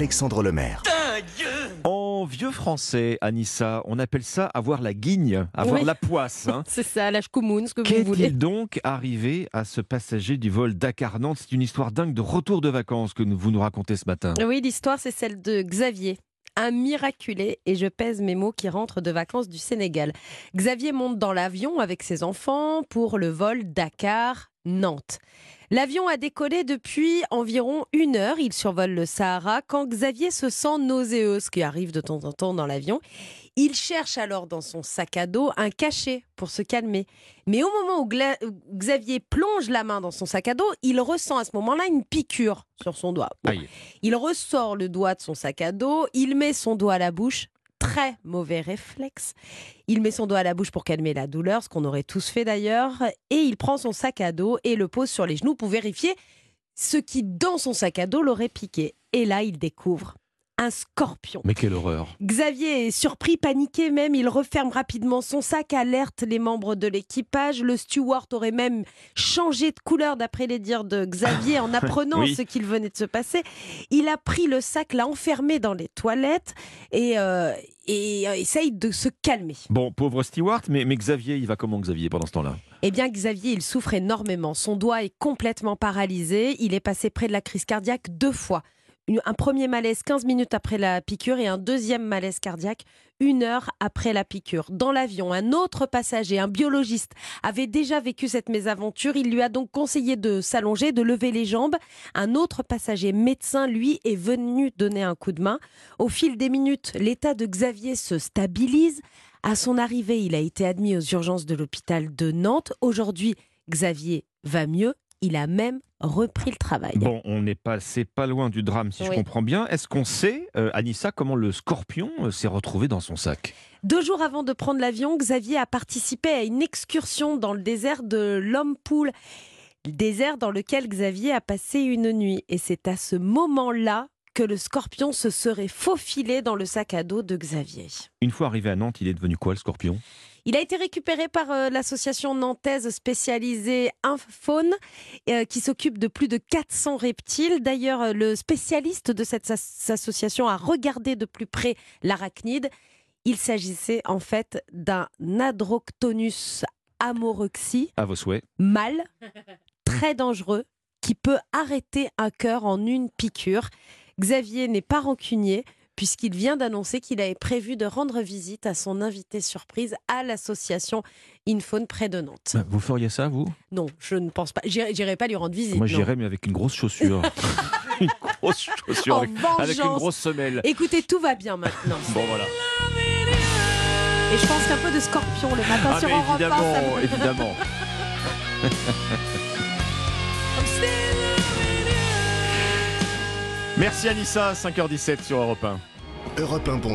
Alexandre Lemaire. En vieux français, Anissa, on appelle ça avoir la guigne, avoir Oui. la poisse. hein. C'est ça, l'âge commun, ce que vous voulez. Qu'est-il donc arrivé à ce passager du vol Dakar-Nantes C'est une histoire dingue de retour de vacances que nous- vous nous racontez ce matin. Oui, l'histoire, c'est celle de Xavier. Un miraculé, et je pèse mes mots, qui rentre de vacances du Sénégal. Xavier monte dans l'avion avec ses enfants pour le vol Dakar-Nantes. L'avion a décollé depuis environ une heure. Il survole le Sahara quand Xavier se sent nauséeux, ce qui arrive de temps en temps dans l'avion. Il cherche alors dans son sac à dos un cachet pour se calmer. Mais au moment où Gla- Xavier plonge la main dans son sac à dos, il ressent à ce moment-là une piqûre sur son doigt. Bon, il ressort le doigt de son sac à dos, il met son doigt à la bouche. Très mauvais réflexe. Il met son doigt à la bouche pour calmer la douleur, ce qu'on aurait tous fait d'ailleurs, et il prend son sac à dos et le pose sur les genoux pour vérifier ce qui, dans son sac à dos, l'aurait piqué. Et là, il découvre un scorpion. Mais quelle horreur Xavier est surpris, paniqué même. Il referme rapidement son sac, alerte les membres de l'équipage. Le steward aurait même changé de couleur d'après les dires de Xavier en apprenant Oui. ce qu'il venait de se passer. Il a pris le sac, l'a enfermé dans les toilettes et, euh, et euh, essaye de se calmer. Bon, pauvre Stewart, mais, mais Xavier, il va comment Xavier pendant ce temps-là? Eh bien, Xavier, il souffre énormément. Son doigt est complètement paralysé. Il est passé près de la crise cardiaque deux fois. Un premier malaise 15 minutes après la piqûre et un deuxième malaise cardiaque une heure après la piqûre. Dans l'avion, un autre passager, un biologiste, avait déjà vécu cette mésaventure. Il lui a donc conseillé de s'allonger, de lever les jambes. Un autre passager, médecin, lui, est venu donner un coup de main. Au fil des minutes, l'état de Xavier se stabilise. À son arrivée, il a été admis aux urgences de l'hôpital de Nantes. Aujourd'hui, Xavier va mieux. Il a même repris le travail. Bon, on n'est passé pas loin du drame, si je comprends bien. Est-ce qu'on sait, euh, Anissa, comment le scorpion euh, s'est retrouvé dans son sac? Deux jours avant de prendre l'avion, Xavier a participé à une excursion dans le désert de Lompoul, le désert dans lequel Xavier a passé une nuit. Et c'est à ce moment-là que le scorpion se serait faufilé dans le sac à dos de Xavier. Une fois arrivé à Nantes, il est devenu quoi, le scorpion? Il a été récupéré par euh, l'association nantaise spécialisée Infaune, euh, qui s'occupe de plus de 400 reptiles. D'ailleurs, euh, le spécialiste de cette as- association a regardé de plus près l'arachnide. Il s'agissait en fait d'un Adroctonus amoroxy À vos souhaits. mâle, très dangereux, qui peut arrêter un cœur en une piqûre. Xavier n'est pas rancunier puisqu'il vient d'annoncer qu'il avait prévu de rendre visite à son invité surprise à l'association Infaune près de Nantes. Bah, Vous feriez ça, vous? Non, je ne pense pas. J'irai j'irai pas lui rendre visite. Moi, non. j'irais, mais avec une grosse chaussure. une grosse chaussure, avec, avec une grosse semelle. Écoutez, tout va bien maintenant. Bon, voilà. Et je pense qu'un peu de scorpion le matin Ah, sur mais Europe 1, ça évidemment, me- évidemment. Merci Anissa, 5h17 sur Europe 1. Europe 1 Bonjour.